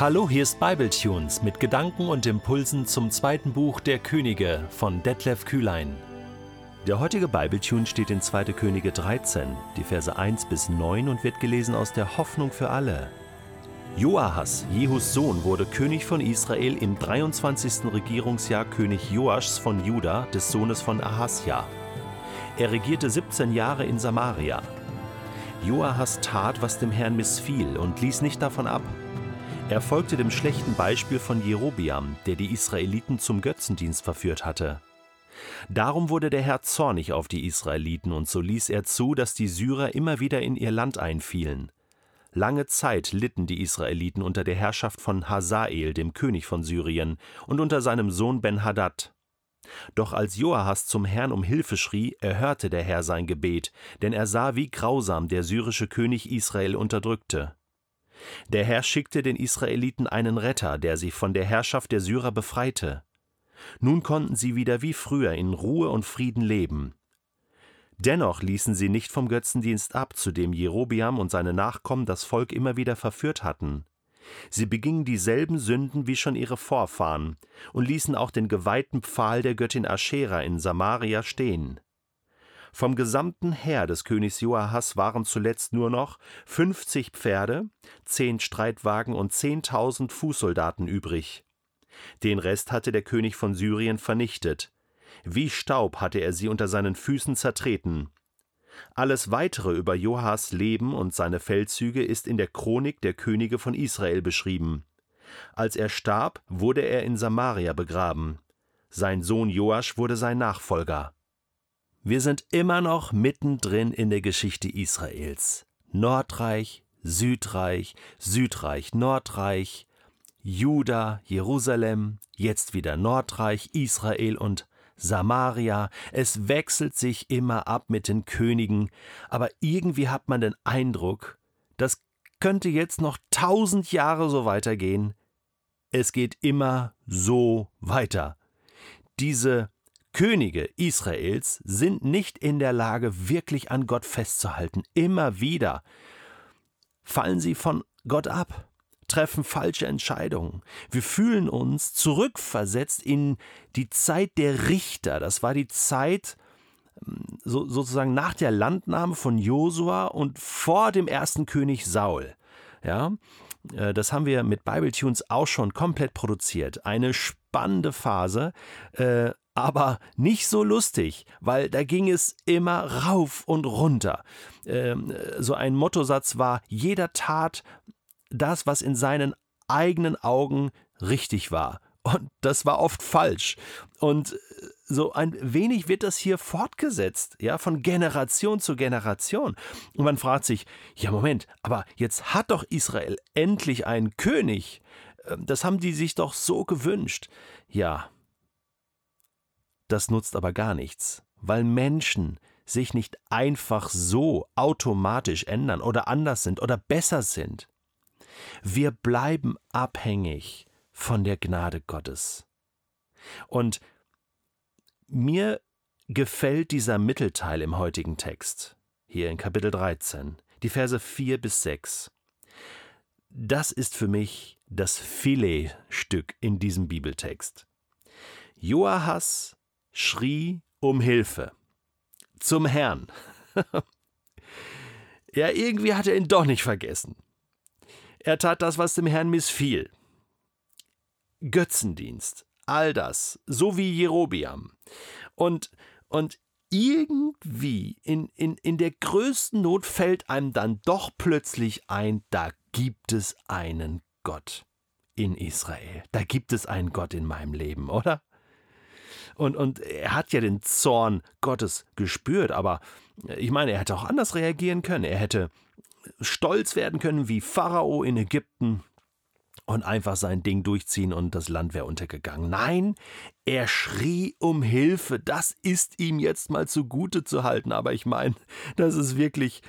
Hallo, hier ist Bibletunes mit Gedanken und Impulsen zum zweiten Buch der Könige von Detlef Kühlein. Der heutige Bibletune steht in 2. Könige 13, die Verse 1 bis 9 und wird gelesen aus der Hoffnung für alle. Joahas, Jehus Sohn, wurde König von Israel im 23. Regierungsjahr König Joaschs von Juda, des Sohnes von Ahasja. Er regierte 17 Jahre in Samaria. Joahas tat, was dem Herrn missfiel und ließ nicht davon ab. Er folgte dem schlechten Beispiel von Jerobiam, der die Israeliten zum Götzendienst verführt hatte. Darum wurde der Herr zornig auf die Israeliten und so ließ er zu, dass die Syrer immer wieder in ihr Land einfielen. Lange Zeit litten die Israeliten unter der Herrschaft von Hazael, dem König von Syrien, und unter seinem Sohn Ben-Hadad. Doch als Joahas zum Herrn um Hilfe schrie, erhörte der Herr sein Gebet, denn er sah, wie grausam der syrische König Israel unterdrückte. Der Herr schickte den Israeliten einen Retter, der sie von der Herrschaft der Syrer befreite. Nun konnten sie wieder wie früher in Ruhe und Frieden leben. Dennoch ließen sie nicht vom Götzendienst ab, zu dem Jerobiam und seine Nachkommen das Volk immer wieder verführt hatten. Sie begingen dieselben Sünden wie schon ihre Vorfahren und ließen auch den geweihten Pfahl der Göttin Aschera in Samaria stehen. Vom gesamten Heer des Königs Joahas waren zuletzt nur noch 50 Pferde, zehn Streitwagen und 10.000 Fußsoldaten übrig. Den Rest hatte der König von Syrien vernichtet. Wie Staub hatte er sie unter seinen Füßen zertreten. Alles weitere über Johas Leben und seine Feldzüge ist in der Chronik der Könige von Israel beschrieben. Als er starb, wurde er in Samaria begraben. Sein Sohn Joasch wurde sein Nachfolger. Wir sind immer noch mittendrin in der Geschichte Israels. Nordreich, Südreich, Südreich, Nordreich, Juda, Jerusalem, jetzt wieder Nordreich, Israel und Samaria. Es wechselt sich immer ab mit den Königen, aber irgendwie hat man den Eindruck, das könnte jetzt noch tausend Jahre so weitergehen. Es geht immer so weiter. Diese Könige Israels sind nicht in der Lage, wirklich an Gott festzuhalten. Immer wieder fallen sie von Gott ab, treffen falsche Entscheidungen. Wir fühlen uns zurückversetzt in die Zeit der Richter. Das war die Zeit hm, so, sozusagen nach der Landnahme von Josua und vor dem ersten König Saul. Ja, äh, das haben wir mit Bibletunes auch schon komplett produziert. Eine spannende Phase, äh, aber nicht so lustig, weil da ging es immer rauf und runter. Ähm, so ein Mottosatz war, jeder tat das, was in seinen eigenen Augen richtig war. Und das war oft falsch. Und so ein wenig wird das hier fortgesetzt, ja, von Generation zu Generation. Und man fragt sich, ja, Moment, aber jetzt hat doch Israel endlich einen König. Ähm, das haben die sich doch so gewünscht. Ja, das nutzt aber gar nichts, weil Menschen sich nicht einfach so automatisch ändern oder anders sind oder besser sind. Wir bleiben abhängig von der Gnade Gottes. Und mir gefällt dieser Mittelteil im heutigen Text, hier in Kapitel 13, die Verse 4 bis 6. Das ist für mich das Filetstück in diesem Bibeltext. Joahas schrie um Hilfe. Zum Herrn. ja, irgendwie hat er ihn doch nicht vergessen. Er tat das, was dem Herrn missfiel. Götzendienst, all das, so wie Jerobiam. Und, und irgendwie in, in, in der größten Not fällt einem dann doch plötzlich ein, da gibt es einen Gott in Israel. Da gibt es einen Gott in meinem Leben, oder? Und, und er hat ja den Zorn Gottes gespürt, aber ich meine, er hätte auch anders reagieren können. Er hätte stolz werden können wie Pharao in Ägypten und einfach sein Ding durchziehen und das Land wäre untergegangen. Nein, er schrie um Hilfe. Das ist ihm jetzt mal zugute zu halten. Aber ich meine, das ist wirklich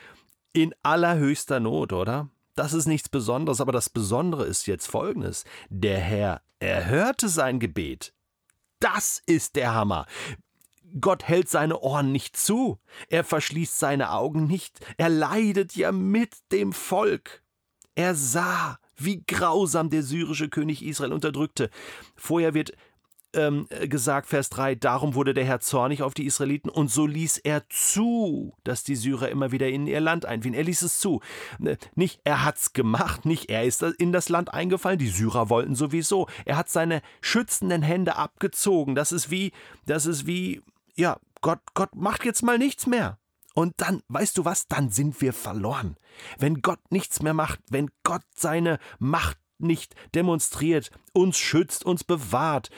in allerhöchster Not, oder? Das ist nichts Besonderes, aber das Besondere ist jetzt folgendes. Der Herr erhörte sein Gebet. Das ist der Hammer. Gott hält seine Ohren nicht zu, er verschließt seine Augen nicht, er leidet ja mit dem Volk. Er sah, wie grausam der syrische König Israel unterdrückte. Vorher wird ähm, gesagt, Vers 3, darum wurde der Herr zornig auf die Israeliten und so ließ er zu, dass die Syrer immer wieder in ihr Land einfielen. Er ließ es zu. Nicht er hat's gemacht, nicht er ist in das Land eingefallen, die Syrer wollten sowieso. Er hat seine schützenden Hände abgezogen. Das ist wie, das ist wie, ja, Gott, Gott macht jetzt mal nichts mehr. Und dann, weißt du was, dann sind wir verloren. Wenn Gott nichts mehr macht, wenn Gott seine Macht nicht demonstriert, uns schützt, uns bewahrt,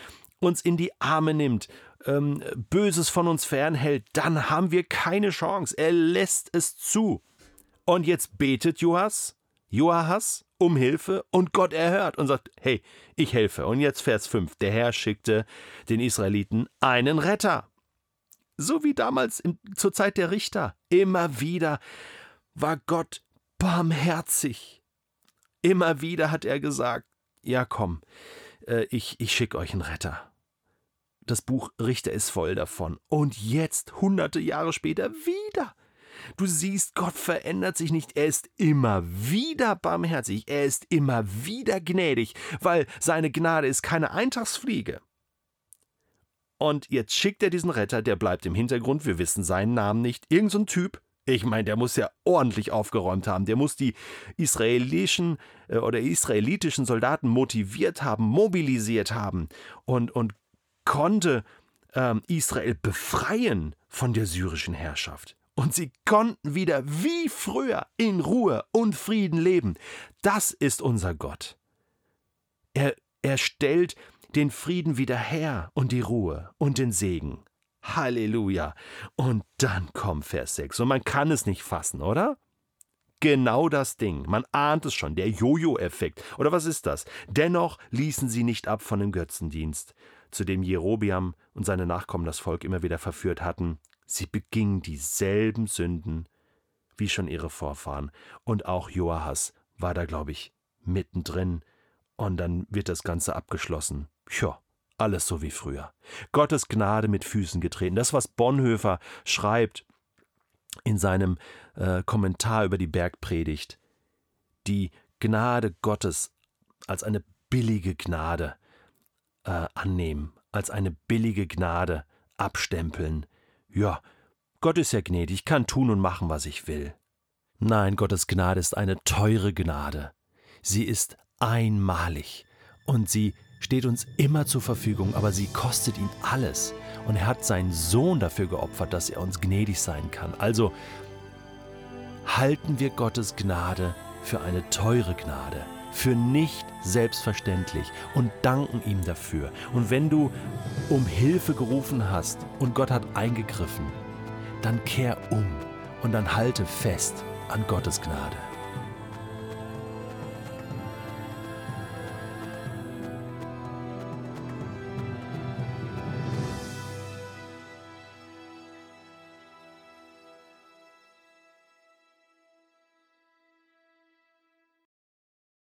uns in die Arme nimmt, ähm, Böses von uns fernhält, dann haben wir keine Chance. Er lässt es zu. Und jetzt betet Joas, Joahas um Hilfe und Gott erhört und sagt, hey, ich helfe. Und jetzt Vers 5, der Herr schickte den Israeliten einen Retter. So wie damals im, zur Zeit der Richter. Immer wieder war Gott barmherzig. Immer wieder hat er gesagt, ja komm, äh, ich, ich schicke euch einen Retter. Das Buch Richter ist voll davon. Und jetzt, hunderte Jahre später, wieder. Du siehst, Gott verändert sich nicht. Er ist immer wieder barmherzig. Er ist immer wieder gnädig, weil seine Gnade ist keine Eintagsfliege. Und jetzt schickt er diesen Retter, der bleibt im Hintergrund, wir wissen seinen Namen nicht. Irgend so ein Typ. Ich meine, der muss ja ordentlich aufgeräumt haben. Der muss die israelischen äh, oder israelitischen Soldaten motiviert haben, mobilisiert haben und, und konnte ähm, Israel befreien von der syrischen Herrschaft. Und sie konnten wieder wie früher in Ruhe und Frieden leben. Das ist unser Gott. Er, er stellt den Frieden wieder her und die Ruhe und den Segen. Halleluja. Und dann kommt Vers 6. Und man kann es nicht fassen, oder? Genau das Ding. Man ahnt es schon, der Jojo-Effekt. Oder was ist das? Dennoch ließen sie nicht ab von dem Götzendienst zu dem Jerobiam und seine Nachkommen das Volk immer wieder verführt hatten, sie begingen dieselben Sünden wie schon ihre Vorfahren. Und auch Joahas war da, glaube ich, mittendrin. Und dann wird das Ganze abgeschlossen. Tja, alles so wie früher. Gottes Gnade mit Füßen getreten. Das, was Bonhoeffer schreibt in seinem äh, Kommentar über die Bergpredigt. Die Gnade Gottes als eine billige Gnade äh, annehmen, als eine billige Gnade abstempeln. Ja, Gott ist ja gnädig, kann tun und machen, was ich will. Nein, Gottes Gnade ist eine teure Gnade. Sie ist einmalig und sie steht uns immer zur Verfügung, aber sie kostet ihn alles. Und er hat seinen Sohn dafür geopfert, dass er uns gnädig sein kann. Also halten wir Gottes Gnade für eine teure Gnade für nicht selbstverständlich und danken ihm dafür. Und wenn du um Hilfe gerufen hast und Gott hat eingegriffen, dann kehr um und dann halte fest an Gottes Gnade.